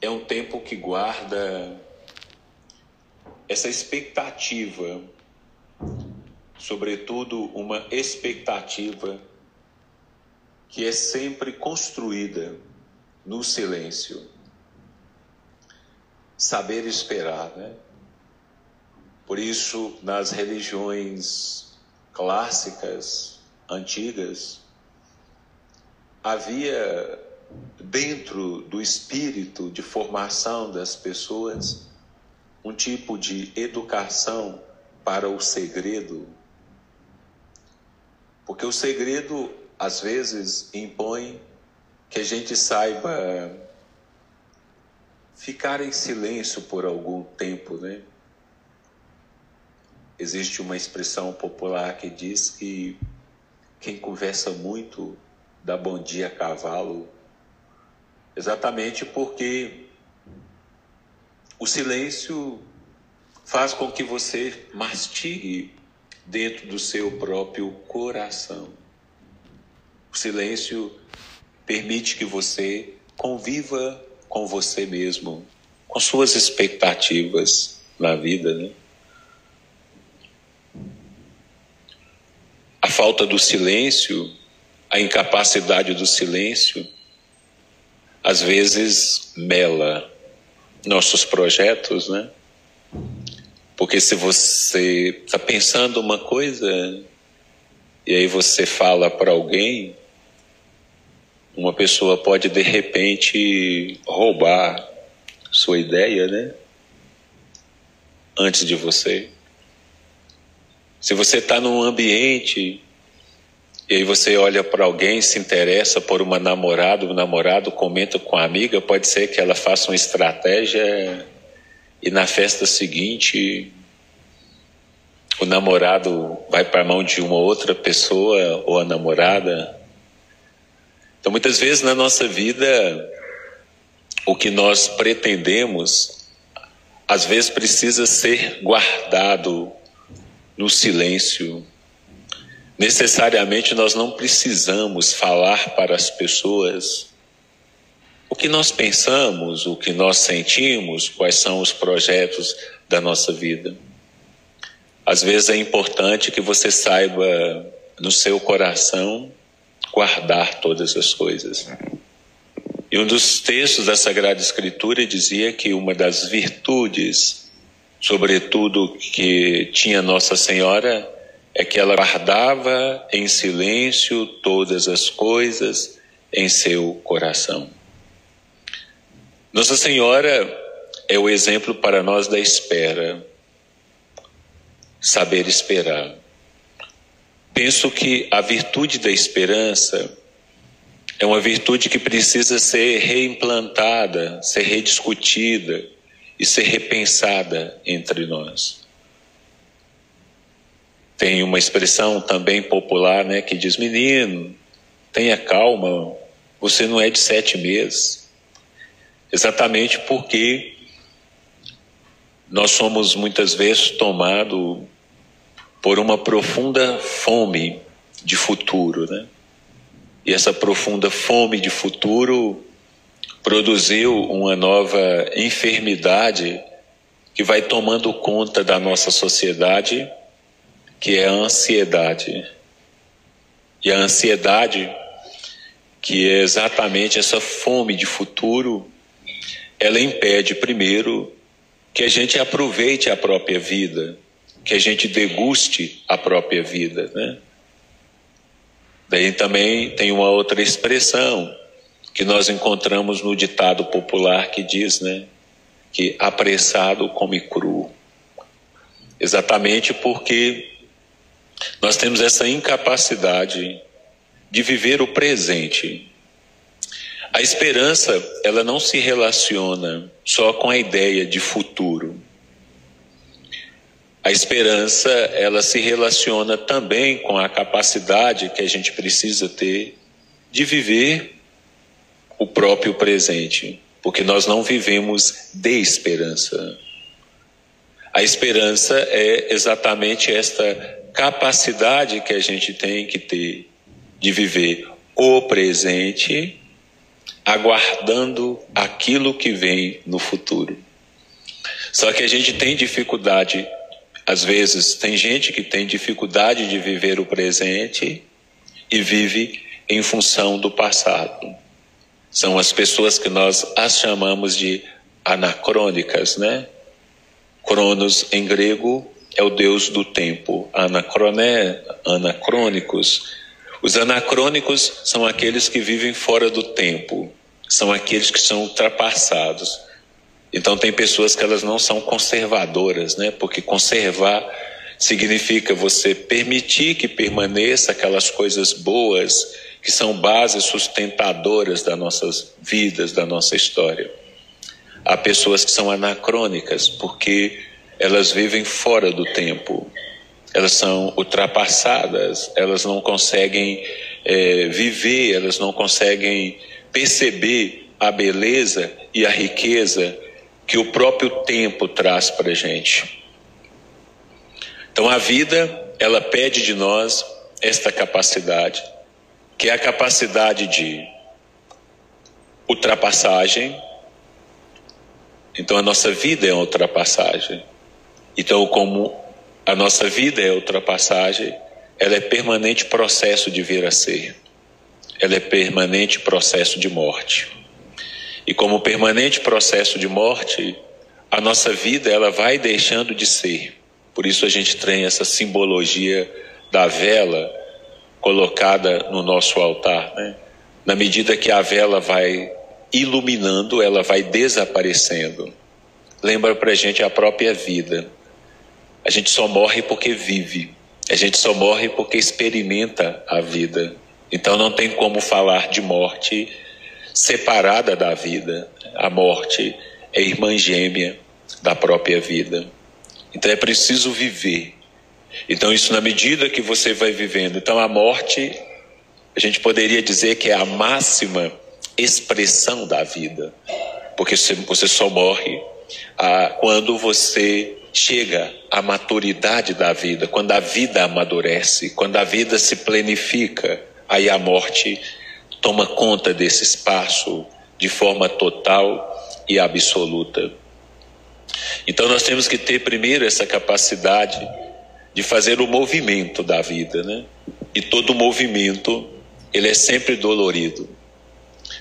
é um tempo que guarda essa expectativa, sobretudo uma expectativa que é sempre construída no silêncio. Saber esperar, né? Por isso, nas religiões clássicas, antigas, havia dentro do espírito de formação das pessoas um tipo de educação para o segredo. Porque o segredo, às vezes, impõe que a gente saiba ficar em silêncio por algum tempo, né? Existe uma expressão popular que diz que quem conversa muito dá bom dia a cavalo, exatamente porque o silêncio faz com que você mastigue dentro do seu próprio coração. O silêncio permite que você conviva com você mesmo, com suas expectativas na vida, né? A falta do silêncio, a incapacidade do silêncio, às vezes mela nossos projetos, né? Porque se você está pensando uma coisa e aí você fala para alguém, uma pessoa pode de repente roubar sua ideia, né? Antes de você. Se você está num ambiente e aí você olha para alguém, se interessa por uma namorada, o namorado comenta com a amiga, pode ser que ela faça uma estratégia e na festa seguinte o namorado vai para a mão de uma outra pessoa ou a namorada. Então muitas vezes na nossa vida o que nós pretendemos às vezes precisa ser guardado no silêncio necessariamente nós não precisamos falar para as pessoas o que nós pensamos, o que nós sentimos, quais são os projetos da nossa vida. Às vezes é importante que você saiba no seu coração guardar todas as coisas. E um dos textos da Sagrada Escritura dizia que uma das virtudes, sobretudo que tinha Nossa Senhora, é que ela guardava em silêncio todas as coisas em seu coração. Nossa Senhora é o exemplo para nós da espera, saber esperar. Penso que a virtude da esperança é uma virtude que precisa ser reimplantada, ser rediscutida e ser repensada entre nós. Tem uma expressão também popular, né, que diz: menino, tenha calma, você não é de sete meses. Exatamente porque nós somos muitas vezes tomados por uma profunda fome de futuro, né? E essa profunda fome de futuro produziu uma nova enfermidade que vai tomando conta da nossa sociedade que é a ansiedade. E a ansiedade, que é exatamente essa fome de futuro, ela impede, primeiro, que a gente aproveite a própria vida, que a gente deguste a própria vida, né? Daí também tem uma outra expressão que nós encontramos no ditado popular que diz, né, que apressado come cru. Exatamente porque nós temos essa incapacidade de viver o presente. A esperança, ela não se relaciona só com a ideia de futuro. A esperança, ela se relaciona também com a capacidade que a gente precisa ter de viver o próprio presente, porque nós não vivemos de esperança. A esperança é exatamente esta capacidade que a gente tem que ter de viver o presente aguardando aquilo que vem no futuro. Só que a gente tem dificuldade, às vezes, tem gente que tem dificuldade de viver o presente e vive em função do passado. São as pessoas que nós as chamamos de anacrônicas, né? Cronos em grego é o deus do tempo. Anacroné, anacrônicos. Os anacrônicos são aqueles que vivem fora do tempo, são aqueles que são ultrapassados. Então tem pessoas que elas não são conservadoras, né? Porque conservar significa você permitir que permaneça aquelas coisas boas que são bases sustentadoras das nossas vidas, da nossa história. Há pessoas que são anacrônicas porque elas vivem fora do tempo, elas são ultrapassadas, elas não conseguem é, viver, elas não conseguem perceber a beleza e a riqueza que o próprio tempo traz para a gente. Então a vida, ela pede de nós esta capacidade, que é a capacidade de ultrapassagem. Então a nossa vida é uma ultrapassagem. Então, como a nossa vida é ultrapassagem, ela é permanente processo de vir a ser. Ela é permanente processo de morte. E como permanente processo de morte, a nossa vida ela vai deixando de ser. Por isso a gente tem essa simbologia da vela colocada no nosso altar. Né? Na medida que a vela vai iluminando, ela vai desaparecendo. Lembra para gente a própria vida. A gente só morre porque vive. A gente só morre porque experimenta a vida. Então não tem como falar de morte separada da vida. A morte é irmã gêmea da própria vida. Então é preciso viver. Então, isso na medida que você vai vivendo. Então, a morte, a gente poderia dizer que é a máxima expressão da vida. Porque você só morre ah, quando você chega à maturidade da vida, quando a vida amadurece, quando a vida se planifica. Aí a morte toma conta desse espaço de forma total e absoluta. Então nós temos que ter primeiro essa capacidade de fazer o movimento da vida, né? E todo movimento ele é sempre dolorido,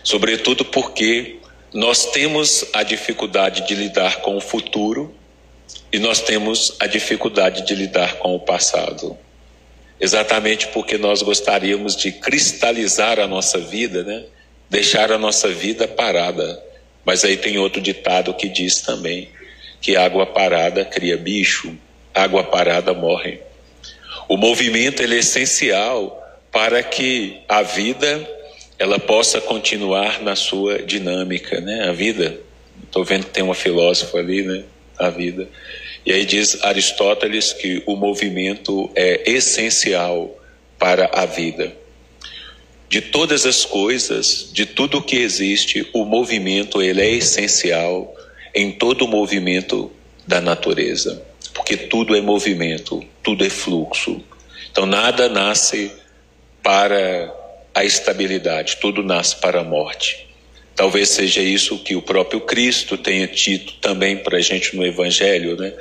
sobretudo porque nós temos a dificuldade de lidar com o futuro e nós temos a dificuldade de lidar com o passado exatamente porque nós gostaríamos de cristalizar a nossa vida, né? deixar a nossa vida parada. Mas aí tem outro ditado que diz também que água parada cria bicho, água parada morre. O movimento é essencial para que a vida ela possa continuar na sua dinâmica, né? A vida, estou vendo que tem uma filósofa ali, né? A vida e aí diz Aristóteles que o movimento é essencial para a vida. De todas as coisas, de tudo que existe, o movimento ele é essencial em todo o movimento da natureza, porque tudo é movimento, tudo é fluxo. Então nada nasce para a estabilidade, tudo nasce para a morte. Talvez seja isso que o próprio Cristo tenha dito também para a gente no Evangelho, né?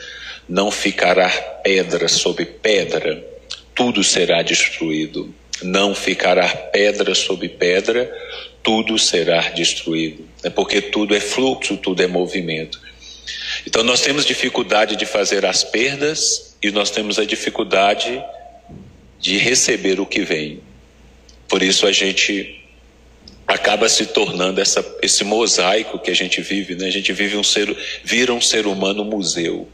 Não ficará pedra sobre pedra, tudo será destruído. Não ficará pedra sobre pedra, tudo será destruído. É porque tudo é fluxo, tudo é movimento. Então nós temos dificuldade de fazer as perdas e nós temos a dificuldade de receber o que vem. Por isso a gente acaba se tornando essa, esse mosaico que a gente vive, né? A gente vive um ser, vira um ser humano museu.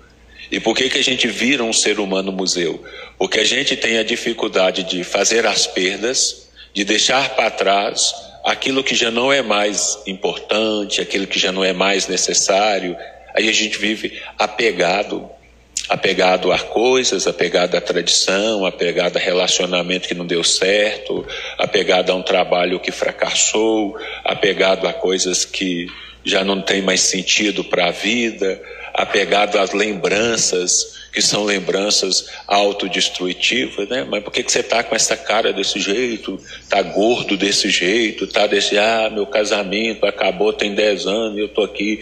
E por que, que a gente vira um ser humano museu? Porque a gente tem a dificuldade de fazer as perdas, de deixar para trás aquilo que já não é mais importante, aquilo que já não é mais necessário. Aí a gente vive apegado apegado a coisas, apegado à tradição, apegado a relacionamento que não deu certo, apegado a um trabalho que fracassou, apegado a coisas que já não tem mais sentido para a vida, apegado às lembranças que são lembranças autodestrutivas, né? Mas por que, que você está com essa cara desse jeito? Tá gordo desse jeito? Tá desse, ah, meu casamento acabou tem 10 anos e eu tô aqui.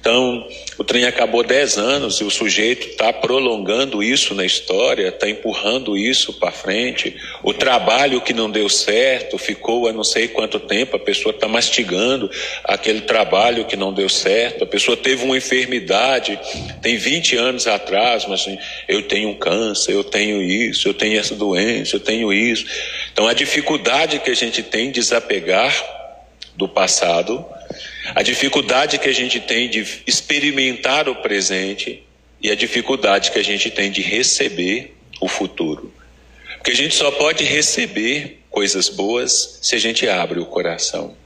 Então, o trem acabou 10 anos e o sujeito está prolongando isso na história, está empurrando isso para frente. O trabalho que não deu certo ficou há não sei quanto tempo, a pessoa está mastigando aquele trabalho que não deu certo, a pessoa teve uma enfermidade, tem 20 anos atrás, mas assim, eu tenho um câncer, eu tenho isso, eu tenho essa doença, eu tenho isso. Então a dificuldade que a gente tem de desapegar do passado, a dificuldade que a gente tem de experimentar o presente e a dificuldade que a gente tem de receber o futuro. Porque a gente só pode receber coisas boas se a gente abre o coração.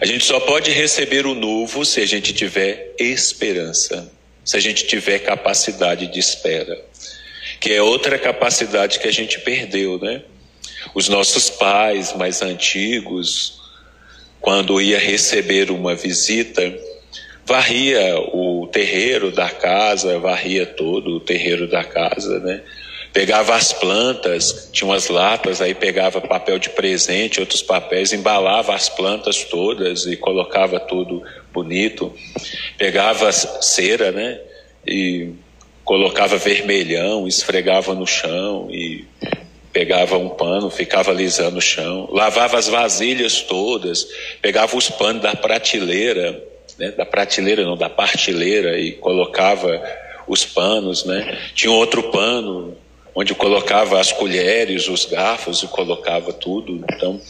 A gente só pode receber o novo se a gente tiver esperança se a gente tiver capacidade de espera, que é outra capacidade que a gente perdeu, né? Os nossos pais mais antigos, quando ia receber uma visita, varria o terreiro da casa, varria todo o terreiro da casa, né? Pegava as plantas, tinha umas latas, aí pegava papel de presente, outros papéis, embalava as plantas todas e colocava tudo bonito. Pegava cera, né? E colocava vermelhão, esfregava no chão e pegava um pano, ficava alisando o chão, lavava as vasilhas todas, pegava os panos da prateleira, né, da prateleira não, da partilheira e colocava os panos, né? Tinha outro pano onde colocava as colheres, os garfos e colocava tudo. Então,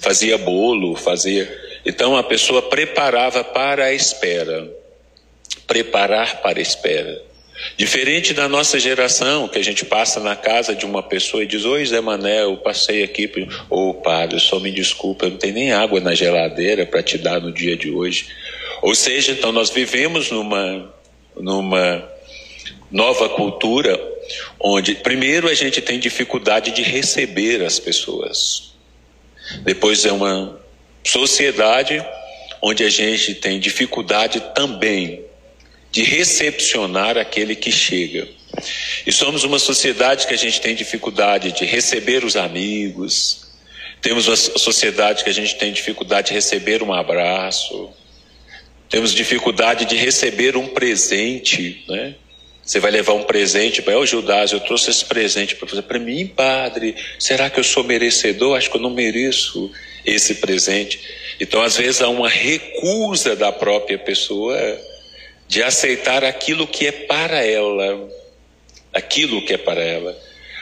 fazia bolo, fazia. Então, a pessoa preparava para a espera. Preparar para a espera. Diferente da nossa geração, que a gente passa na casa de uma pessoa e diz: Oi, Zé Mané, eu passei aqui. Ô, oh, padre, só me desculpa, eu não tenho nem água na geladeira para te dar no dia de hoje. Ou seja, então, nós vivemos numa, numa nova cultura onde, primeiro, a gente tem dificuldade de receber as pessoas. Depois, é uma sociedade onde a gente tem dificuldade também de recepcionar aquele que chega. E somos uma sociedade que a gente tem dificuldade de receber os amigos, temos uma sociedade que a gente tem dificuldade de receber um abraço, temos dificuldade de receber um presente, né? Você vai levar um presente para o Judas, eu trouxe esse presente para você. Para mim, padre, será que eu sou merecedor? Acho que eu não mereço esse presente. Então, às vezes, há uma recusa da própria pessoa de aceitar aquilo que é para ela. Aquilo que é para ela.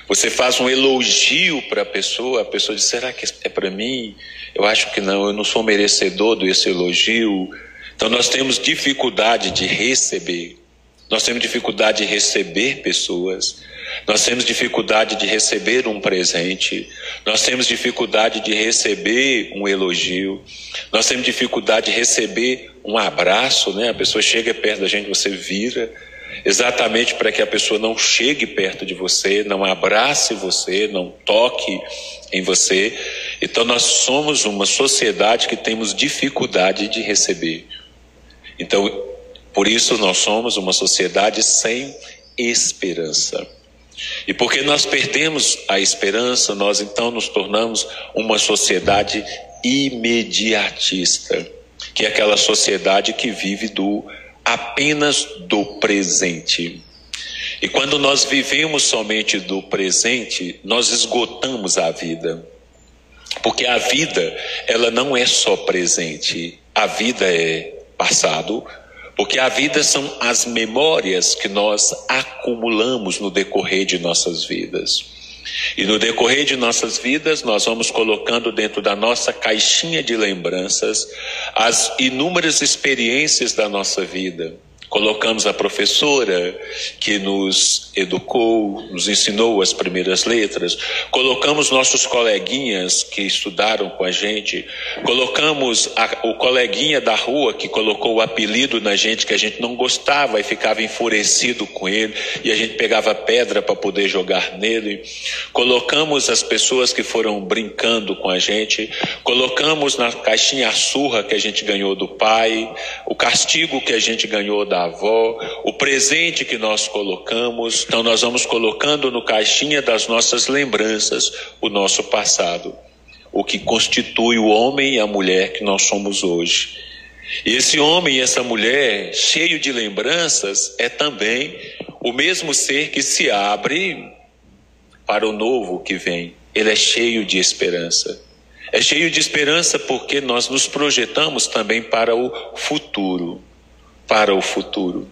Você faz um elogio para a pessoa, a pessoa diz: será que é para mim? Eu acho que não, eu não sou merecedor desse elogio. Então, nós temos dificuldade de receber. Nós temos dificuldade de receber pessoas, nós temos dificuldade de receber um presente, nós temos dificuldade de receber um elogio, nós temos dificuldade de receber um abraço, né? A pessoa chega perto da gente, você vira, exatamente para que a pessoa não chegue perto de você, não abrace você, não toque em você. Então nós somos uma sociedade que temos dificuldade de receber. Então por isso nós somos uma sociedade sem esperança. E porque nós perdemos a esperança, nós então nos tornamos uma sociedade imediatista, que é aquela sociedade que vive do apenas do presente. E quando nós vivemos somente do presente, nós esgotamos a vida. Porque a vida, ela não é só presente, a vida é passado, porque a vida são as memórias que nós acumulamos no decorrer de nossas vidas. E no decorrer de nossas vidas, nós vamos colocando dentro da nossa caixinha de lembranças as inúmeras experiências da nossa vida Colocamos a professora que nos educou, nos ensinou as primeiras letras. Colocamos nossos coleguinhas que estudaram com a gente. Colocamos a, o coleguinha da rua que colocou o apelido na gente que a gente não gostava e ficava enfurecido com ele e a gente pegava pedra para poder jogar nele. Colocamos as pessoas que foram brincando com a gente. Colocamos na caixinha a surra que a gente ganhou do pai, o castigo que a gente ganhou da da avó, o presente que nós colocamos. Então, nós vamos colocando no caixinha das nossas lembranças o nosso passado, o que constitui o homem e a mulher que nós somos hoje. E esse homem e essa mulher, cheio de lembranças, é também o mesmo ser que se abre para o novo que vem. Ele é cheio de esperança. É cheio de esperança porque nós nos projetamos também para o futuro. Para o futuro.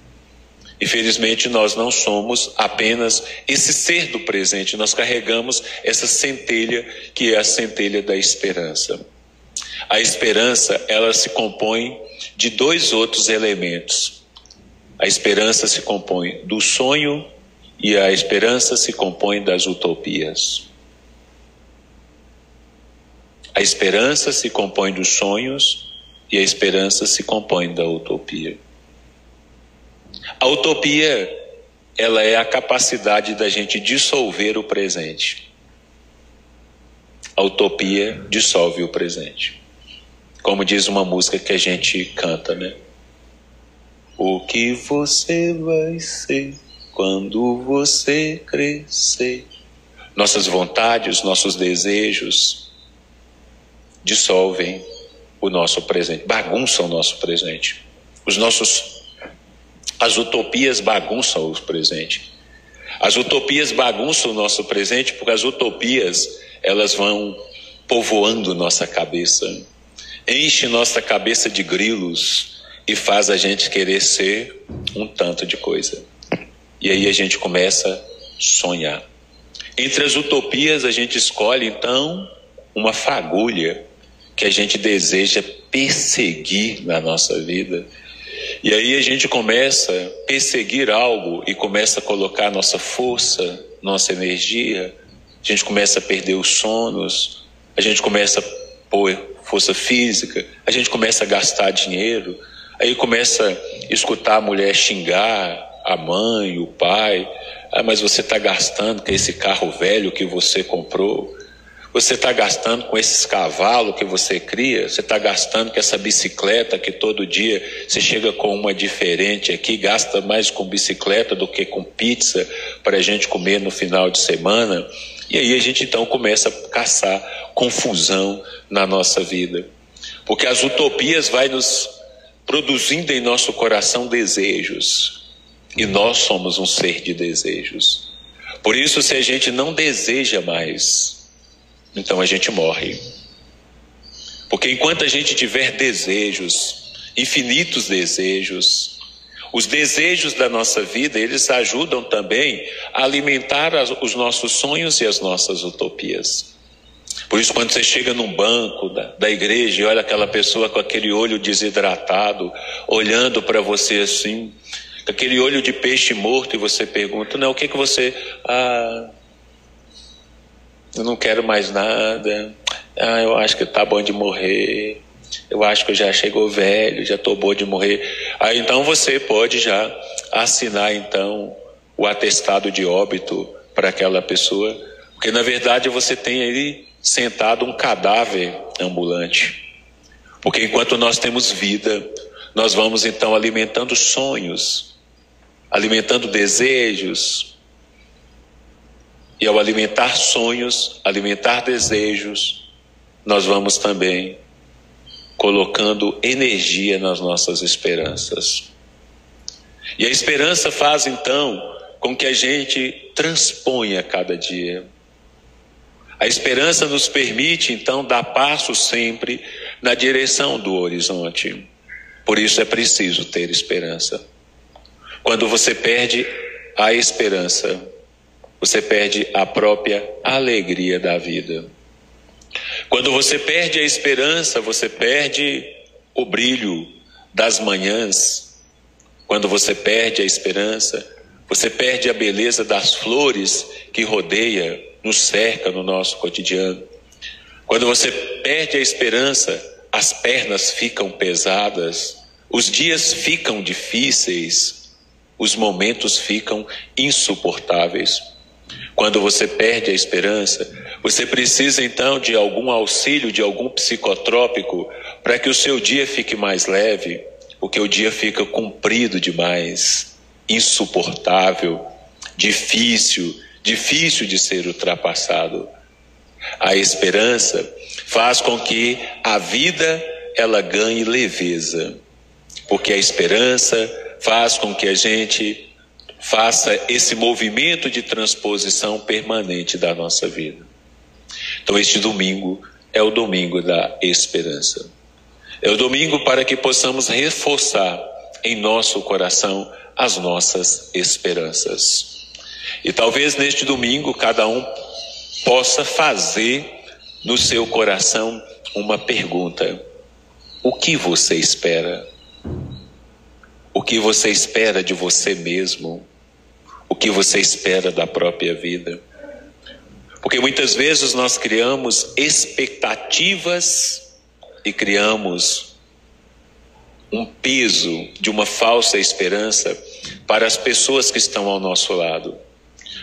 Infelizmente, nós não somos apenas esse ser do presente, nós carregamos essa centelha que é a centelha da esperança. A esperança, ela se compõe de dois outros elementos. A esperança se compõe do sonho e a esperança se compõe das utopias. A esperança se compõe dos sonhos e a esperança se compõe da utopia. A utopia, ela é a capacidade da gente dissolver o presente. A utopia dissolve o presente. Como diz uma música que a gente canta, né? O que você vai ser quando você crescer? Nossas vontades, nossos desejos, dissolvem o nosso presente, bagunçam o nosso presente. Os nossos as utopias bagunçam o presente. As utopias bagunçam o nosso presente porque as utopias elas vão povoando nossa cabeça, enche nossa cabeça de grilos e faz a gente querer ser um tanto de coisa. E aí a gente começa a sonhar. Entre as utopias a gente escolhe então uma fagulha que a gente deseja perseguir na nossa vida. E aí a gente começa a perseguir algo e começa a colocar nossa força, nossa energia, a gente começa a perder os sonos, a gente começa a pôr força física, a gente começa a gastar dinheiro, aí começa a escutar a mulher xingar a mãe, o pai, ah, mas você está gastando com esse carro velho que você comprou. Você está gastando com esses cavalos que você cria, você está gastando com essa bicicleta que todo dia você chega com uma diferente aqui, gasta mais com bicicleta do que com pizza para a gente comer no final de semana. E aí a gente então começa a caçar confusão na nossa vida. Porque as utopias vai nos produzindo em nosso coração desejos. E nós somos um ser de desejos. Por isso, se a gente não deseja mais, então a gente morre. Porque enquanto a gente tiver desejos, infinitos desejos, os desejos da nossa vida, eles ajudam também a alimentar os nossos sonhos e as nossas utopias. Por isso, quando você chega num banco da, da igreja e olha aquela pessoa com aquele olho desidratado, olhando para você assim, aquele olho de peixe morto, e você pergunta: Não, o que, que você. Ah, eu não quero mais nada, ah, eu acho que tá bom de morrer, eu acho que eu já chegou velho, já estou bom de morrer. Aí então você pode já assinar então o atestado de óbito para aquela pessoa, porque na verdade você tem aí sentado um cadáver ambulante. Porque enquanto nós temos vida, nós vamos então alimentando sonhos, alimentando desejos, e ao alimentar sonhos, alimentar desejos, nós vamos também colocando energia nas nossas esperanças. E a esperança faz então com que a gente transponha cada dia. A esperança nos permite então dar passo sempre na direção do horizonte. Por isso é preciso ter esperança. Quando você perde a esperança, você perde a própria alegria da vida. Quando você perde a esperança, você perde o brilho das manhãs. Quando você perde a esperança, você perde a beleza das flores que rodeia, nos cerca no nosso cotidiano. Quando você perde a esperança, as pernas ficam pesadas, os dias ficam difíceis, os momentos ficam insuportáveis. Quando você perde a esperança, você precisa então de algum auxílio, de algum psicotrópico, para que o seu dia fique mais leve, porque o dia fica comprido demais, insuportável, difícil, difícil de ser ultrapassado. A esperança faz com que a vida ela ganhe leveza, porque a esperança faz com que a gente faça esse movimento de transposição permanente da nossa vida. Então este domingo é o domingo da esperança. É o domingo para que possamos reforçar em nosso coração as nossas esperanças. E talvez neste domingo cada um possa fazer no seu coração uma pergunta: O que você espera? O que você espera de você mesmo? O que você espera da própria vida? Porque muitas vezes nós criamos expectativas e criamos um peso de uma falsa esperança para as pessoas que estão ao nosso lado,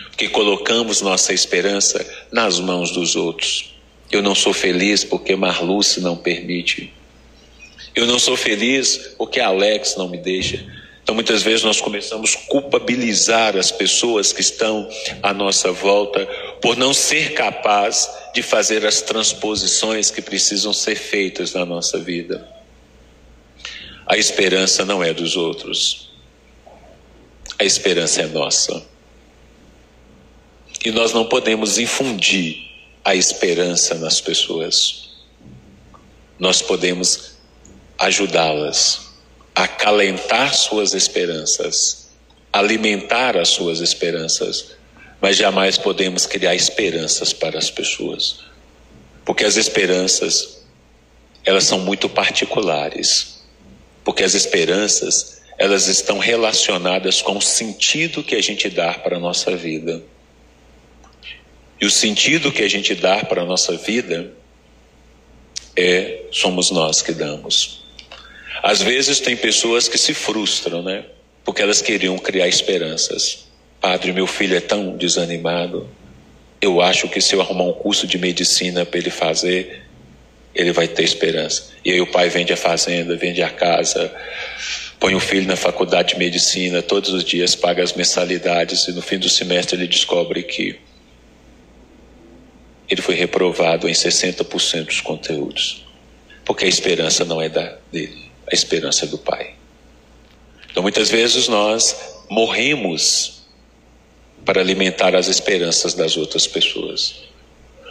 porque colocamos nossa esperança nas mãos dos outros. Eu não sou feliz porque Marluce não permite. Eu não sou feliz porque Alex não me deixa. Então, muitas vezes nós começamos a culpabilizar as pessoas que estão à nossa volta por não ser capaz de fazer as transposições que precisam ser feitas na nossa vida. A esperança não é dos outros, a esperança é nossa. E nós não podemos infundir a esperança nas pessoas. Nós podemos ajudá-las acalentar suas esperanças, alimentar as suas esperanças, mas jamais podemos criar esperanças para as pessoas. Porque as esperanças, elas são muito particulares. Porque as esperanças, elas estão relacionadas com o sentido que a gente dá para a nossa vida. E o sentido que a gente dá para a nossa vida é somos nós que damos. Às vezes tem pessoas que se frustram, né? Porque elas queriam criar esperanças. Padre, meu filho é tão desanimado. Eu acho que se eu arrumar um curso de medicina para ele fazer, ele vai ter esperança. E aí o pai vende a fazenda, vende a casa, põe o filho na faculdade de medicina, todos os dias paga as mensalidades e no fim do semestre ele descobre que ele foi reprovado em 60% dos conteúdos. Porque a esperança não é da, dele a esperança do Pai. Então muitas vezes nós morremos para alimentar as esperanças das outras pessoas.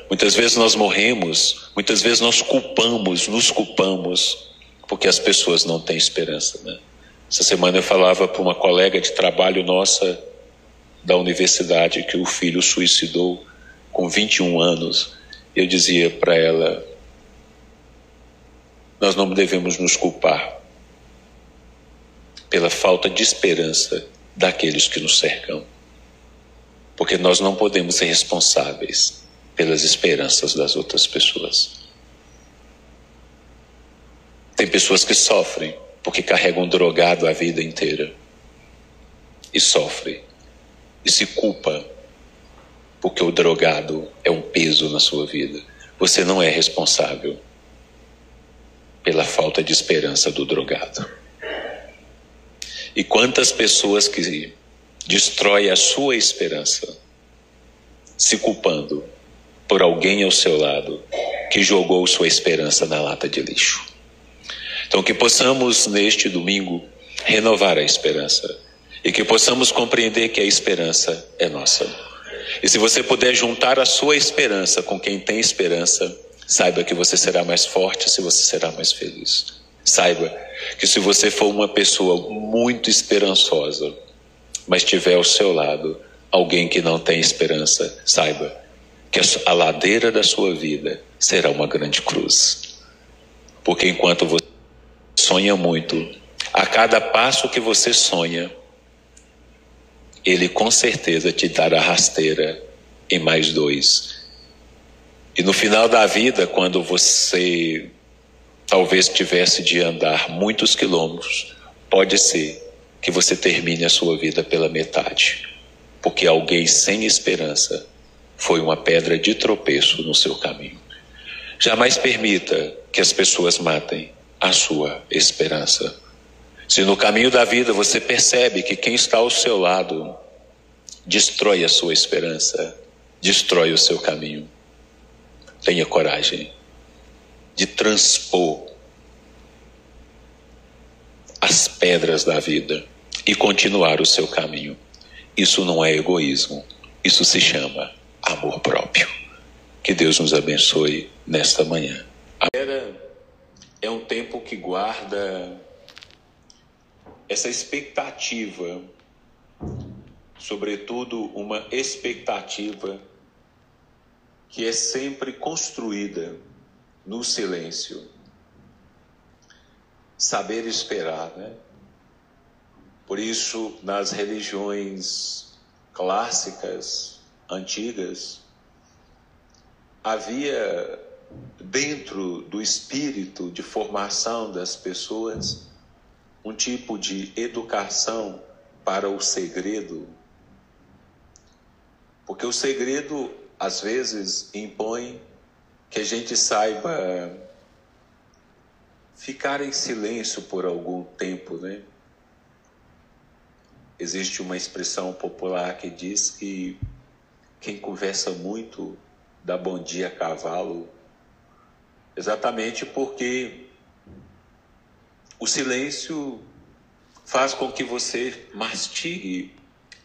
Muitas vezes nós morremos, muitas vezes nós culpamos, nos culpamos, porque as pessoas não têm esperança. Né? Essa semana eu falava para uma colega de trabalho nossa da universidade que o filho suicidou com 21 anos. Eu dizia para ela: nós não devemos nos culpar pela falta de esperança daqueles que nos cercam. Porque nós não podemos ser responsáveis pelas esperanças das outras pessoas. Tem pessoas que sofrem porque carregam drogado a vida inteira. E sofrem. E se culpa porque o drogado é um peso na sua vida. Você não é responsável pela falta de esperança do drogado. E quantas pessoas que destrói a sua esperança, se culpando por alguém ao seu lado que jogou sua esperança na lata de lixo. Então, que possamos neste domingo renovar a esperança e que possamos compreender que a esperança é nossa. E se você puder juntar a sua esperança com quem tem esperança, Saiba que você será mais forte se você será mais feliz. Saiba que se você for uma pessoa muito esperançosa, mas tiver ao seu lado alguém que não tem esperança, saiba que a ladeira da sua vida será uma grande cruz. Porque enquanto você sonha muito, a cada passo que você sonha, ele com certeza te dará rasteira em mais dois e no final da vida, quando você talvez tivesse de andar muitos quilômetros, pode ser que você termine a sua vida pela metade, porque alguém sem esperança foi uma pedra de tropeço no seu caminho. Jamais permita que as pessoas matem a sua esperança. Se no caminho da vida você percebe que quem está ao seu lado destrói a sua esperança, destrói o seu caminho, tenha coragem de transpor as pedras da vida e continuar o seu caminho. Isso não é egoísmo, isso se chama amor próprio. Que Deus nos abençoe nesta manhã. Era é um tempo que guarda essa expectativa, sobretudo uma expectativa que é sempre construída no silêncio. Saber esperar, né? Por isso, nas religiões clássicas, antigas, havia dentro do espírito de formação das pessoas um tipo de educação para o segredo. Porque o segredo, às vezes, impõe que a gente saiba ficar em silêncio por algum tempo, né? Existe uma expressão popular que diz que quem conversa muito dá bom dia a cavalo, exatamente porque o silêncio faz com que você mastigue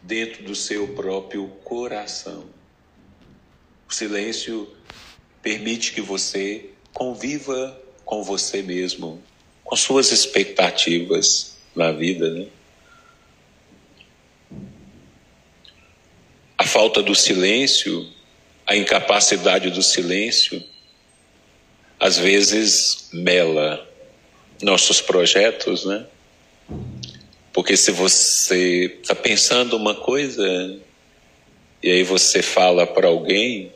dentro do seu próprio coração. O silêncio permite que você conviva com você mesmo, com suas expectativas na vida, né? A falta do silêncio, a incapacidade do silêncio, às vezes mela nossos projetos, né? Porque se você está pensando uma coisa e aí você fala para alguém,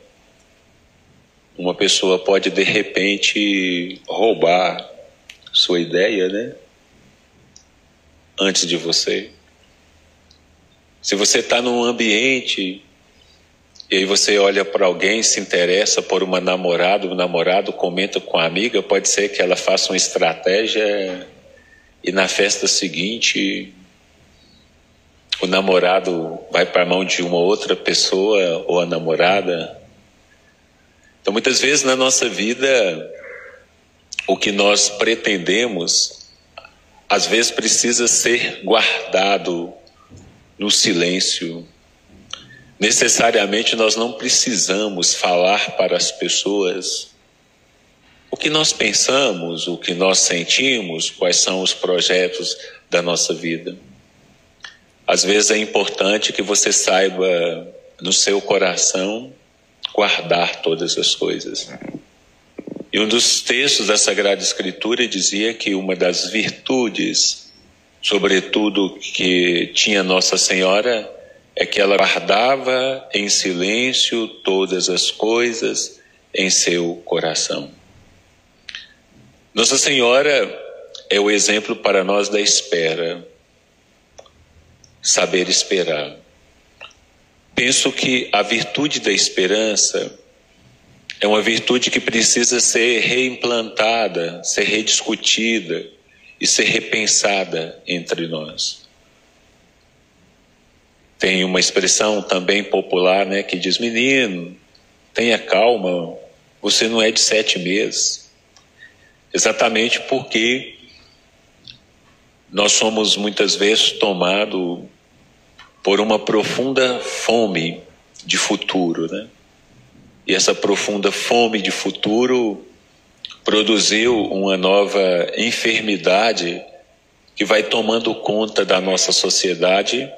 uma pessoa pode de repente roubar sua ideia, né? Antes de você. Se você está num ambiente e aí você olha para alguém, se interessa por uma namorada, o namorado comenta com a amiga, pode ser que ela faça uma estratégia e na festa seguinte o namorado vai para a mão de uma outra pessoa ou a namorada. Então muitas vezes na nossa vida o que nós pretendemos às vezes precisa ser guardado no silêncio Necessariamente nós não precisamos falar para as pessoas o que nós pensamos, o que nós sentimos, quais são os projetos da nossa vida. Às vezes é importante que você saiba no seu coração guardar todas as coisas. E um dos textos da Sagrada Escritura dizia que uma das virtudes, sobretudo que tinha Nossa Senhora, é que ela guardava em silêncio todas as coisas em seu coração. Nossa Senhora é o exemplo para nós da espera, saber esperar. Penso que a virtude da esperança é uma virtude que precisa ser reimplantada, ser rediscutida e ser repensada entre nós. Tem uma expressão também popular, né, que diz: menino, tenha calma, você não é de sete meses. Exatamente porque nós somos muitas vezes tomados por uma profunda fome de futuro, né? E essa profunda fome de futuro produziu uma nova enfermidade que vai tomando conta da nossa sociedade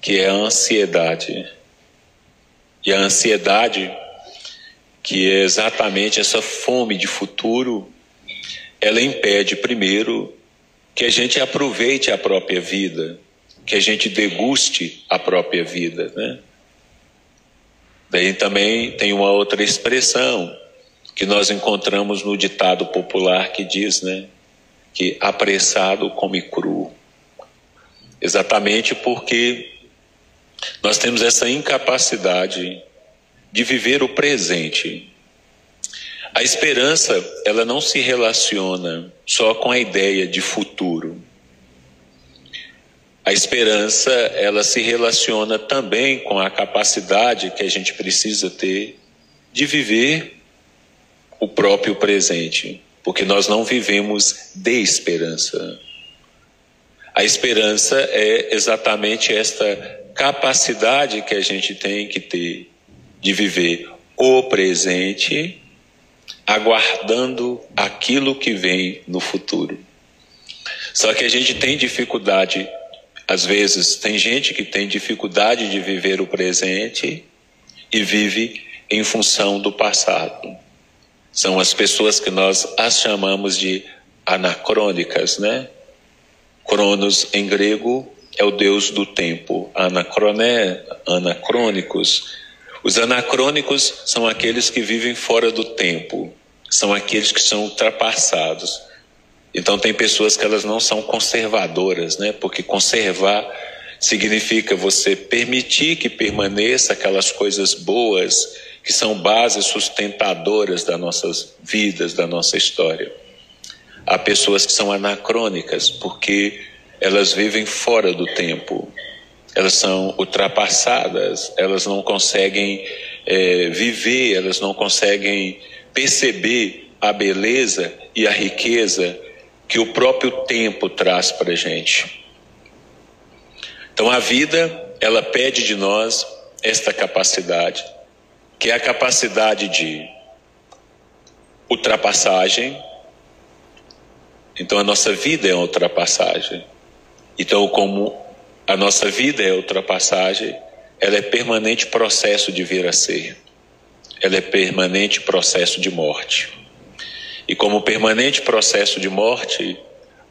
que é a ansiedade. E a ansiedade, que é exatamente essa fome de futuro, ela impede, primeiro, que a gente aproveite a própria vida, que a gente deguste a própria vida, né? Daí também tem uma outra expressão que nós encontramos no ditado popular que diz, né, que apressado come cru. Exatamente porque nós temos essa incapacidade de viver o presente. A esperança, ela não se relaciona só com a ideia de futuro. A esperança, ela se relaciona também com a capacidade que a gente precisa ter de viver o próprio presente, porque nós não vivemos de esperança. A esperança é exatamente esta capacidade que a gente tem que ter de viver o presente, aguardando aquilo que vem no futuro. Só que a gente tem dificuldade às vezes, tem gente que tem dificuldade de viver o presente e vive em função do passado. São as pessoas que nós as chamamos de anacrônicas, né? Cronos em grego é o deus do tempo. Anacroné, anacrônicos. Os anacrônicos são aqueles que vivem fora do tempo, são aqueles que são ultrapassados. Então tem pessoas que elas não são conservadoras, né? Porque conservar significa você permitir que permaneça aquelas coisas boas que são bases sustentadoras das nossas vidas, da nossa história. Há pessoas que são anacrônicas porque elas vivem fora do tempo, elas são ultrapassadas, elas não conseguem é, viver, elas não conseguem perceber a beleza e a riqueza que o próprio tempo traz para a gente. Então a vida, ela pede de nós esta capacidade, que é a capacidade de ultrapassagem. Então a nossa vida é uma ultrapassagem. Então, como a nossa vida é ultrapassagem, ela é permanente processo de vir a ser. Ela é permanente processo de morte. E como permanente processo de morte,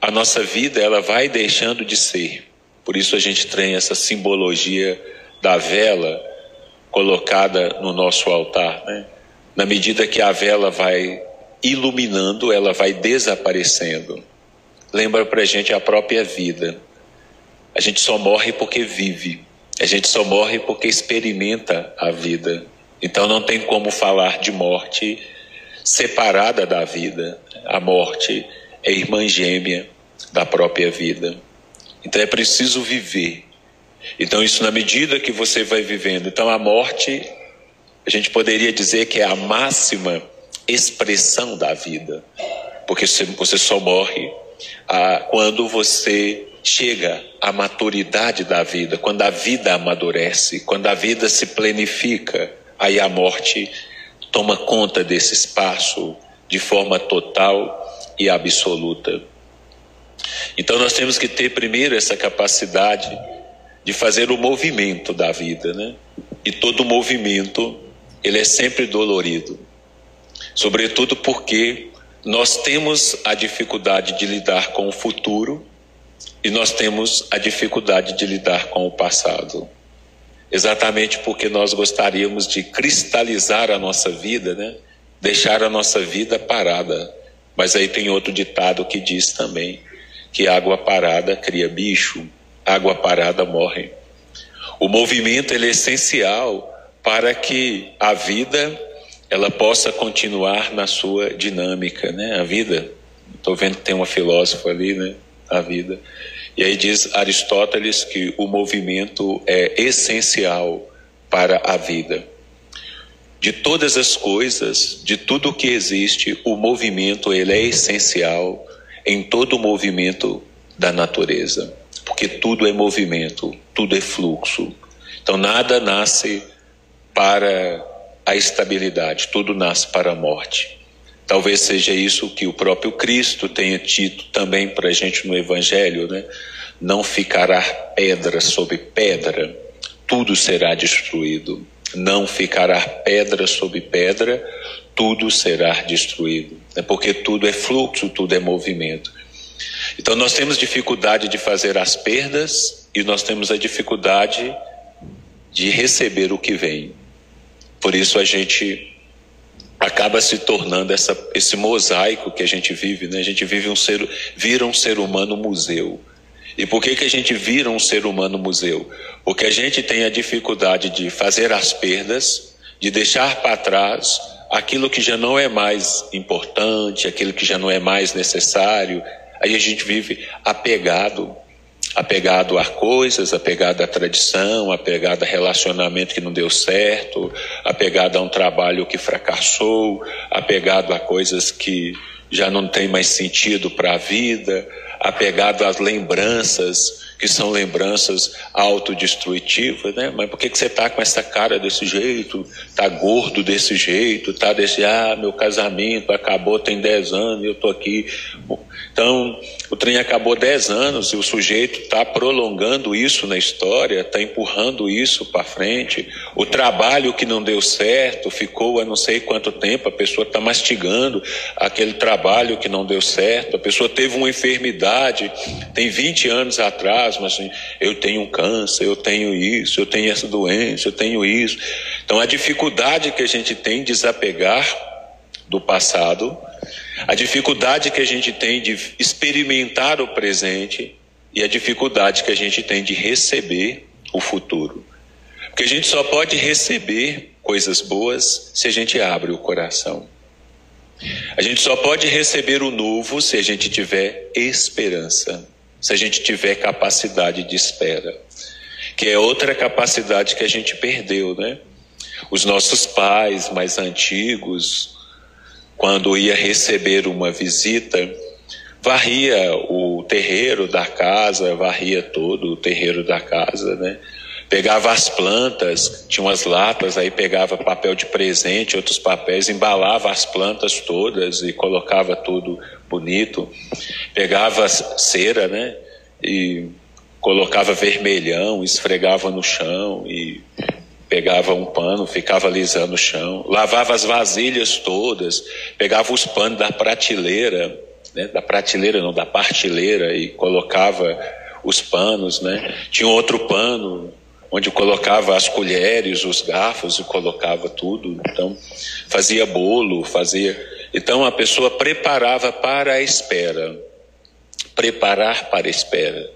a nossa vida ela vai deixando de ser. Por isso a gente tem essa simbologia da vela colocada no nosso altar. Né? Na medida que a vela vai iluminando, ela vai desaparecendo. Lembra para a gente a própria vida. A gente só morre porque vive. A gente só morre porque experimenta a vida. Então não tem como falar de morte separada da vida. A morte é irmã gêmea da própria vida. Então é preciso viver. Então, isso na medida que você vai vivendo. Então, a morte, a gente poderia dizer que é a máxima expressão da vida. Porque você só morre ah, quando você chega à maturidade da vida, quando a vida amadurece, quando a vida se planifica, aí a morte toma conta desse espaço de forma total e absoluta. Então nós temos que ter primeiro essa capacidade de fazer o movimento da vida, né? E todo movimento ele é sempre dolorido, sobretudo porque nós temos a dificuldade de lidar com o futuro e nós temos a dificuldade de lidar com o passado exatamente porque nós gostaríamos de cristalizar a nossa vida, né? deixar a nossa vida parada. Mas aí tem outro ditado que diz também que água parada cria bicho, água parada morre. O movimento ele é essencial para que a vida ela possa continuar na sua dinâmica, né? A vida, estou vendo que tem uma filósofa ali, né? A vida e aí diz Aristóteles que o movimento é essencial para a vida. De todas as coisas, de tudo que existe, o movimento ele é essencial em todo o movimento da natureza, porque tudo é movimento, tudo é fluxo. Então nada nasce para a estabilidade, tudo nasce para a morte. Talvez seja isso que o próprio Cristo tenha dito também para a gente no Evangelho, né? Não ficará pedra sobre pedra, tudo será destruído. Não ficará pedra sobre pedra, tudo será destruído. É porque tudo é fluxo, tudo é movimento. Então nós temos dificuldade de fazer as perdas e nós temos a dificuldade de receber o que vem. Por isso a gente acaba se tornando essa, esse mosaico que a gente vive, né? A gente vive um ser, vira um ser humano museu. E por que, que a gente vira um ser humano museu? Porque a gente tem a dificuldade de fazer as perdas, de deixar para trás aquilo que já não é mais importante, aquilo que já não é mais necessário. Aí a gente vive apegado apegado a coisas, apegado à tradição, apegado a relacionamento que não deu certo, apegado a um trabalho que fracassou, apegado a coisas que já não tem mais sentido para a vida, apegado às lembranças que são lembranças autodestrutivas, né? Mas por que, que você está com essa cara desse jeito? Tá gordo desse jeito? Tá desse, ah, meu casamento acabou tem 10 anos e eu tô aqui. Então, o trem acabou 10 anos e o sujeito está prolongando isso na história, está empurrando isso para frente. O trabalho que não deu certo ficou há não sei quanto tempo, a pessoa está mastigando aquele trabalho que não deu certo. A pessoa teve uma enfermidade, tem 20 anos atrás, mas assim, eu tenho um câncer, eu tenho isso, eu tenho essa doença, eu tenho isso. Então, a dificuldade que a gente tem de desapegar do passado a dificuldade que a gente tem de experimentar o presente e a dificuldade que a gente tem de receber o futuro. Porque a gente só pode receber coisas boas se a gente abre o coração. A gente só pode receber o novo se a gente tiver esperança, se a gente tiver capacidade de espera, que é outra capacidade que a gente perdeu, né? Os nossos pais mais antigos, quando ia receber uma visita, varria o terreiro da casa, varria todo o terreiro da casa, né? Pegava as plantas, tinha umas latas, aí pegava papel de presente, outros papéis, embalava as plantas todas e colocava tudo bonito. Pegava cera, né? E colocava vermelhão, esfregava no chão e pegava um pano, ficava alisando o chão, lavava as vasilhas todas, pegava os panos da prateleira, né, da prateleira não, da partilheira e colocava os panos, né? Tinha outro pano onde colocava as colheres, os garfos e colocava tudo. Então, fazia bolo, fazia. Então a pessoa preparava para a espera. Preparar para a espera.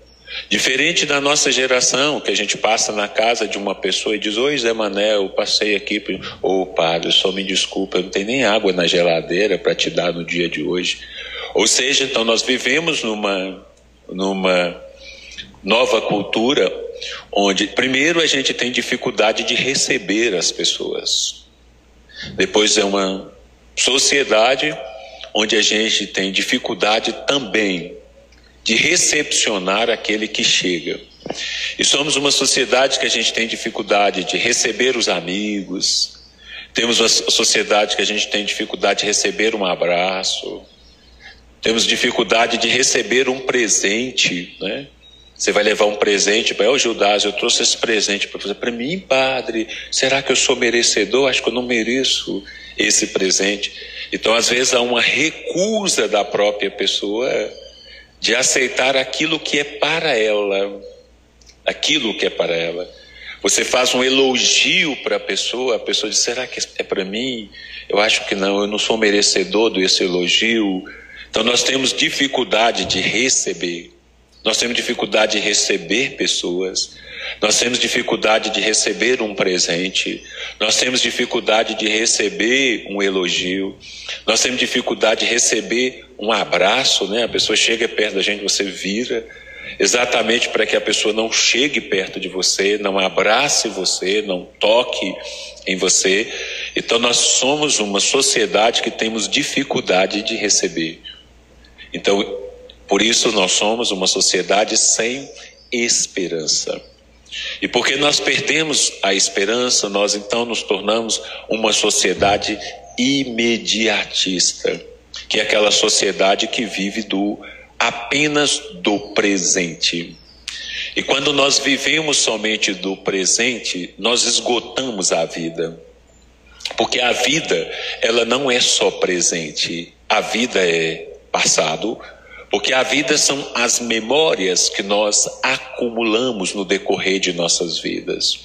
Diferente da nossa geração, que a gente passa na casa de uma pessoa e diz: Oi, Zé Mané, eu passei aqui. Ô, oh, padre, só me desculpa, eu não tenho nem água na geladeira para te dar no dia de hoje. Ou seja, então nós vivemos numa, numa nova cultura onde, primeiro, a gente tem dificuldade de receber as pessoas. Depois, é uma sociedade onde a gente tem dificuldade também de recepcionar aquele que chega. E somos uma sociedade que a gente tem dificuldade de receber os amigos, temos uma sociedade que a gente tem dificuldade de receber um abraço, temos dificuldade de receber um presente, né? Você vai levar um presente para o Judas, eu trouxe esse presente para você. Para mim, padre, será que eu sou merecedor? Acho que eu não mereço esse presente. Então, às vezes, há uma recusa da própria pessoa de aceitar aquilo que é para ela, aquilo que é para ela. Você faz um elogio para a pessoa, a pessoa diz: será que é para mim? Eu acho que não, eu não sou merecedor desse elogio. Então nós temos dificuldade de receber, nós temos dificuldade de receber pessoas, nós temos dificuldade de receber um presente, nós temos dificuldade de receber um elogio, nós temos dificuldade de receber um abraço, né? A pessoa chega perto da gente, você vira, exatamente para que a pessoa não chegue perto de você, não abrace você, não toque em você. Então nós somos uma sociedade que temos dificuldade de receber. Então, por isso nós somos uma sociedade sem esperança. E porque nós perdemos a esperança, nós então nos tornamos uma sociedade imediatista que é aquela sociedade que vive do apenas do presente. E quando nós vivemos somente do presente, nós esgotamos a vida. Porque a vida, ela não é só presente, a vida é passado, porque a vida são as memórias que nós acumulamos no decorrer de nossas vidas.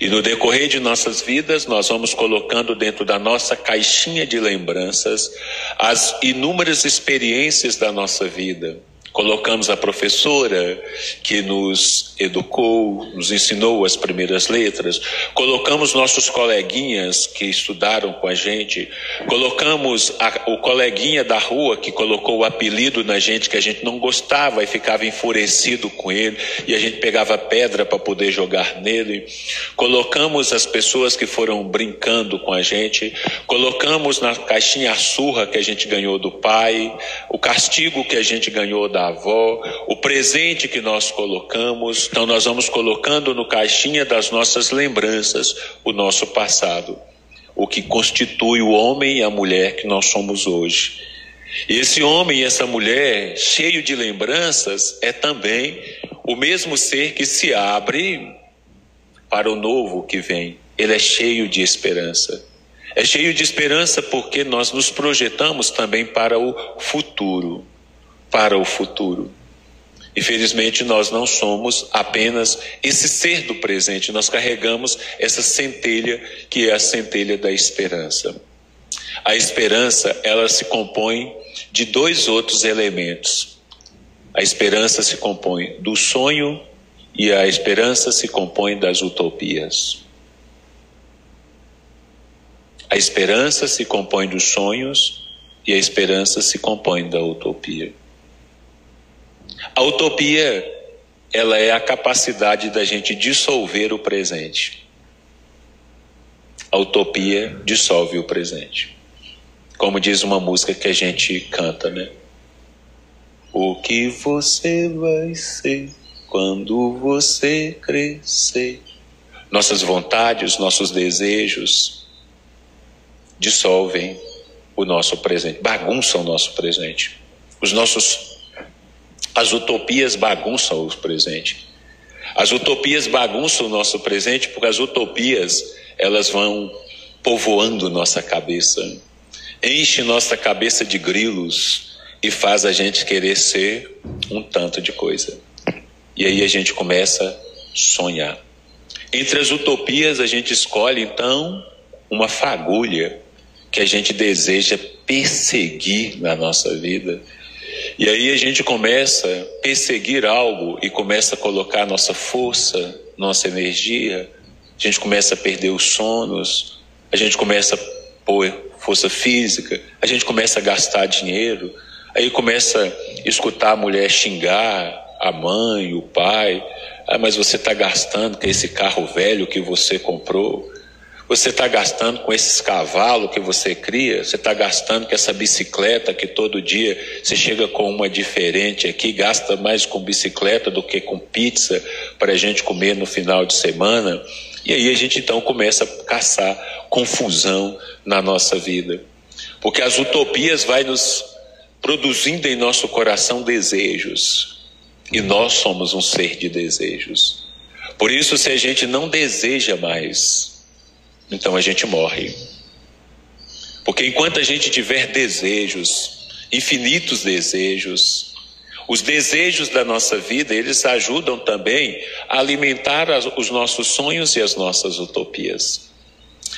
E no decorrer de nossas vidas, nós vamos colocando dentro da nossa caixinha de lembranças as inúmeras experiências da nossa vida, colocamos a professora que nos educou, nos ensinou as primeiras letras, colocamos nossos coleguinhas que estudaram com a gente, colocamos a, o coleguinha da rua que colocou o apelido na gente que a gente não gostava e ficava enfurecido com ele. E a gente pegava pedra para poder jogar nele, colocamos as pessoas que foram brincando com a gente, colocamos na caixinha surra que a gente ganhou do pai, o castigo que a gente ganhou da avó, o presente que nós colocamos. Então, nós vamos colocando no caixinha das nossas lembranças o nosso passado, o que constitui o homem e a mulher que nós somos hoje. E esse homem e essa mulher, cheio de lembranças, é também o mesmo ser que se abre para o novo que vem. Ele é cheio de esperança. É cheio de esperança porque nós nos projetamos também para o futuro para o futuro. Infelizmente, nós não somos apenas esse ser do presente, nós carregamos essa centelha que é a centelha da esperança. A esperança, ela se compõe de dois outros elementos. A esperança se compõe do sonho e a esperança se compõe das utopias. A esperança se compõe dos sonhos e a esperança se compõe da utopia. A utopia, ela é a capacidade da gente dissolver o presente. A utopia dissolve o presente. Como diz uma música que a gente canta, né? O que você vai ser quando você crescer? Nossas vontades, nossos desejos dissolvem o nosso presente, bagunçam o nosso presente. Os nossos as utopias bagunçam o presente. As utopias bagunçam o nosso presente porque as utopias elas vão povoando nossa cabeça, enche nossa cabeça de grilos e faz a gente querer ser um tanto de coisa. E aí a gente começa a sonhar. Entre as utopias a gente escolhe então uma fagulha que a gente deseja perseguir na nossa vida e aí a gente começa a perseguir algo e começa a colocar nossa força, nossa energia, a gente começa a perder os sonos, a gente começa a pôr força física, a gente começa a gastar dinheiro, aí começa a escutar a mulher xingar a mãe, o pai, ah, mas você está gastando com esse carro velho que você comprou. Você está gastando com esses cavalos que você cria, você está gastando com essa bicicleta que todo dia você chega com uma diferente aqui, gasta mais com bicicleta do que com pizza para a gente comer no final de semana. E aí a gente então começa a caçar confusão na nossa vida. Porque as utopias vai nos produzindo em nosso coração desejos. E nós somos um ser de desejos. Por isso, se a gente não deseja mais, então a gente morre. Porque enquanto a gente tiver desejos, infinitos desejos, os desejos da nossa vida, eles ajudam também a alimentar os nossos sonhos e as nossas utopias.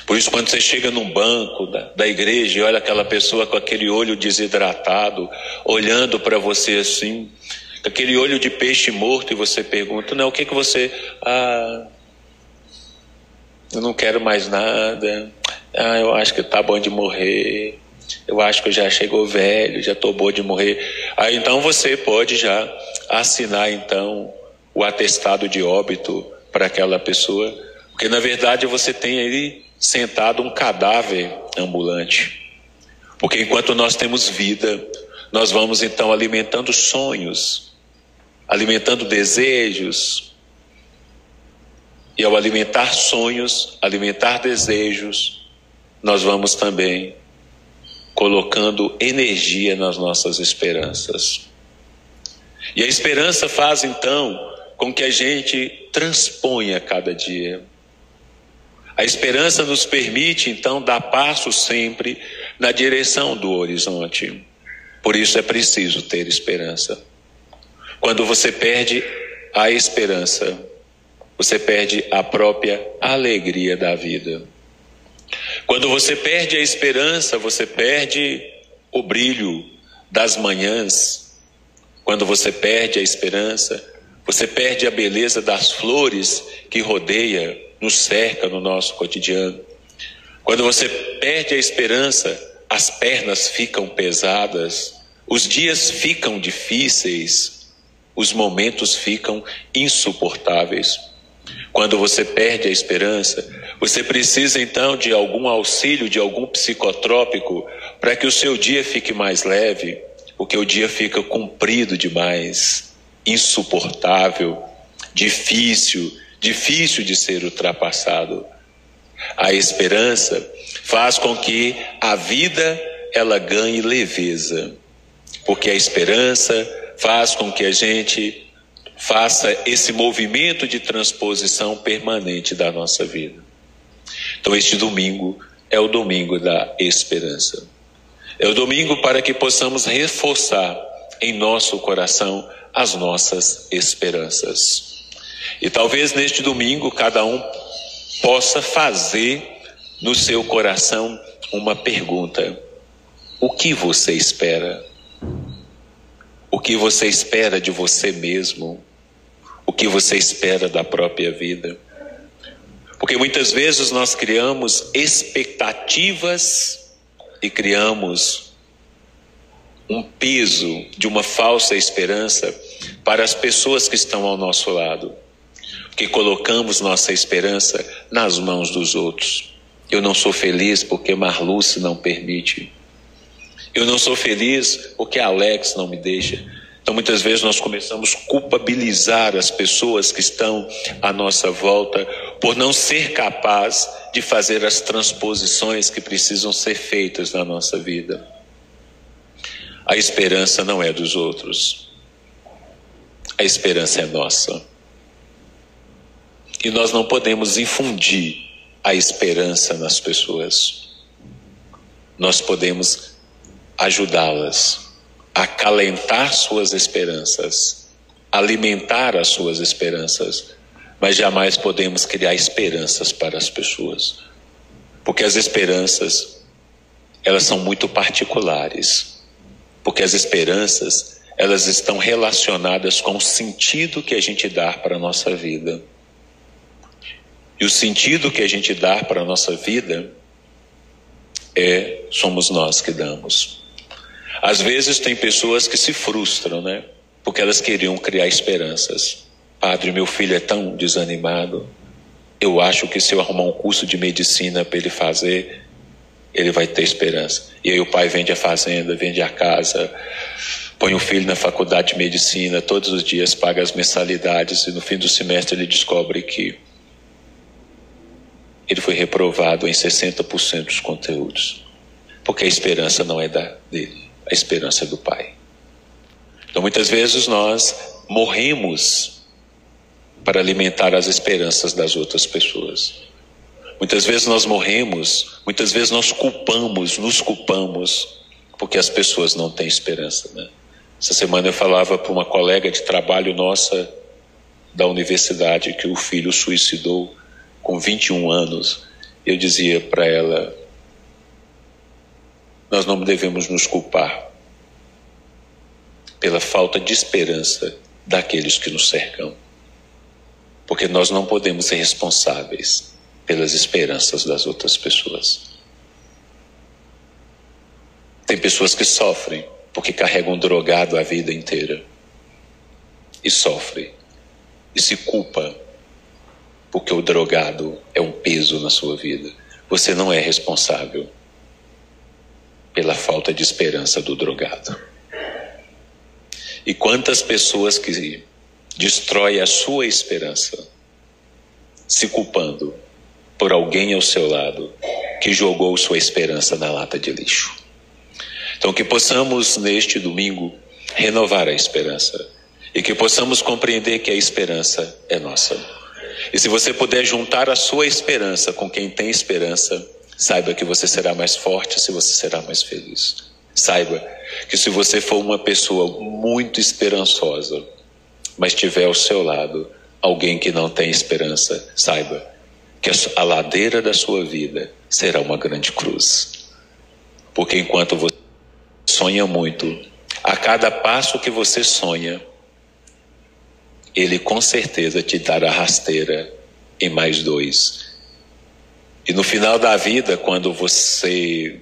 Por isso, quando você chega num banco da, da igreja e olha aquela pessoa com aquele olho desidratado, olhando para você assim, aquele olho de peixe morto, e você pergunta: Não, o que, que você. Ah, eu não quero mais nada, ah, eu acho que tá bom de morrer, eu acho que eu já chegou velho, já tô bom de morrer. Aí então você pode já assinar então o atestado de óbito para aquela pessoa, porque na verdade você tem ali sentado um cadáver ambulante. Porque enquanto nós temos vida, nós vamos então alimentando sonhos, alimentando desejos, e ao alimentar sonhos, alimentar desejos, nós vamos também colocando energia nas nossas esperanças. E a esperança faz então com que a gente transponha cada dia. A esperança nos permite então dar passo sempre na direção do horizonte. Por isso é preciso ter esperança. Quando você perde a esperança, você perde a própria alegria da vida. Quando você perde a esperança, você perde o brilho das manhãs. Quando você perde a esperança, você perde a beleza das flores que rodeia, nos cerca no nosso cotidiano. Quando você perde a esperança, as pernas ficam pesadas, os dias ficam difíceis, os momentos ficam insuportáveis. Quando você perde a esperança, você precisa então de algum auxílio, de algum psicotrópico, para que o seu dia fique mais leve, porque o dia fica comprido demais, insuportável, difícil, difícil de ser ultrapassado. A esperança faz com que a vida ela ganhe leveza, porque a esperança faz com que a gente faça esse movimento de transposição permanente da nossa vida. Então este domingo é o domingo da esperança. É o domingo para que possamos reforçar em nosso coração as nossas esperanças. E talvez neste domingo cada um possa fazer no seu coração uma pergunta: O que você espera? O que você espera de você mesmo? O que você espera da própria vida? Porque muitas vezes nós criamos expectativas e criamos um peso de uma falsa esperança para as pessoas que estão ao nosso lado que colocamos nossa esperança nas mãos dos outros. Eu não sou feliz porque Marluce não permite. Eu não sou feliz porque Alex não me deixa. Então, muitas vezes nós começamos a culpabilizar as pessoas que estão à nossa volta por não ser capaz de fazer as transposições que precisam ser feitas na nossa vida. A esperança não é dos outros, a esperança é nossa. E nós não podemos infundir a esperança nas pessoas. Nós podemos ajudá-las acalentar suas esperanças, alimentar as suas esperanças, mas jamais podemos criar esperanças para as pessoas. Porque as esperanças, elas são muito particulares. Porque as esperanças, elas estão relacionadas com o sentido que a gente dá para a nossa vida. E o sentido que a gente dá para a nossa vida é somos nós que damos. Às vezes tem pessoas que se frustram, né? Porque elas queriam criar esperanças. Padre, meu filho é tão desanimado. Eu acho que se eu arrumar um curso de medicina para ele fazer, ele vai ter esperança. E aí o pai vende a fazenda, vende a casa, põe o filho na faculdade de medicina, todos os dias paga as mensalidades e no fim do semestre ele descobre que ele foi reprovado em 60% dos conteúdos. Porque a esperança não é da, dele, a esperança do Pai. Então muitas vezes nós morremos para alimentar as esperanças das outras pessoas. Muitas vezes nós morremos, muitas vezes nós culpamos, nos culpamos, porque as pessoas não têm esperança. Né? Essa semana eu falava para uma colega de trabalho nossa da universidade que o filho suicidou com 21 anos, eu dizia para ela: nós não devemos nos culpar pela falta de esperança daqueles que nos cercam, porque nós não podemos ser responsáveis pelas esperanças das outras pessoas. Tem pessoas que sofrem porque carregam drogado a vida inteira e sofrem e se culpa porque o drogado é um peso na sua vida. Você não é responsável pela falta de esperança do drogado. E quantas pessoas que destroem a sua esperança, se culpando por alguém ao seu lado que jogou sua esperança na lata de lixo. Então, que possamos neste domingo renovar a esperança e que possamos compreender que a esperança é nossa. E se você puder juntar a sua esperança com quem tem esperança, saiba que você será mais forte, se você será mais feliz. Saiba que se você for uma pessoa muito esperançosa, mas tiver ao seu lado alguém que não tem esperança, saiba que a ladeira da sua vida será uma grande cruz. Porque enquanto você sonha muito, A cada passo que você sonha, ele com certeza te dará rasteira em mais dois. E no final da vida, quando você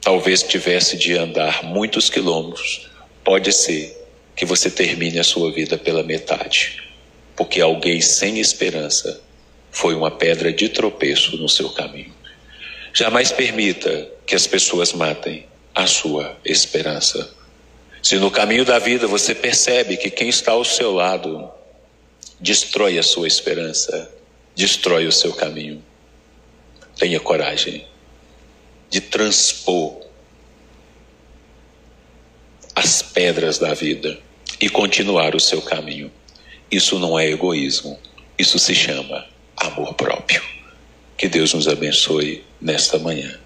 talvez tivesse de andar muitos quilômetros, pode ser que você termine a sua vida pela metade, porque alguém sem esperança foi uma pedra de tropeço no seu caminho. Jamais permita que as pessoas matem a sua esperança. Se no caminho da vida você percebe que quem está ao seu lado destrói a sua esperança, destrói o seu caminho, tenha coragem de transpor as pedras da vida e continuar o seu caminho. Isso não é egoísmo, isso se chama amor próprio. Que Deus nos abençoe nesta manhã.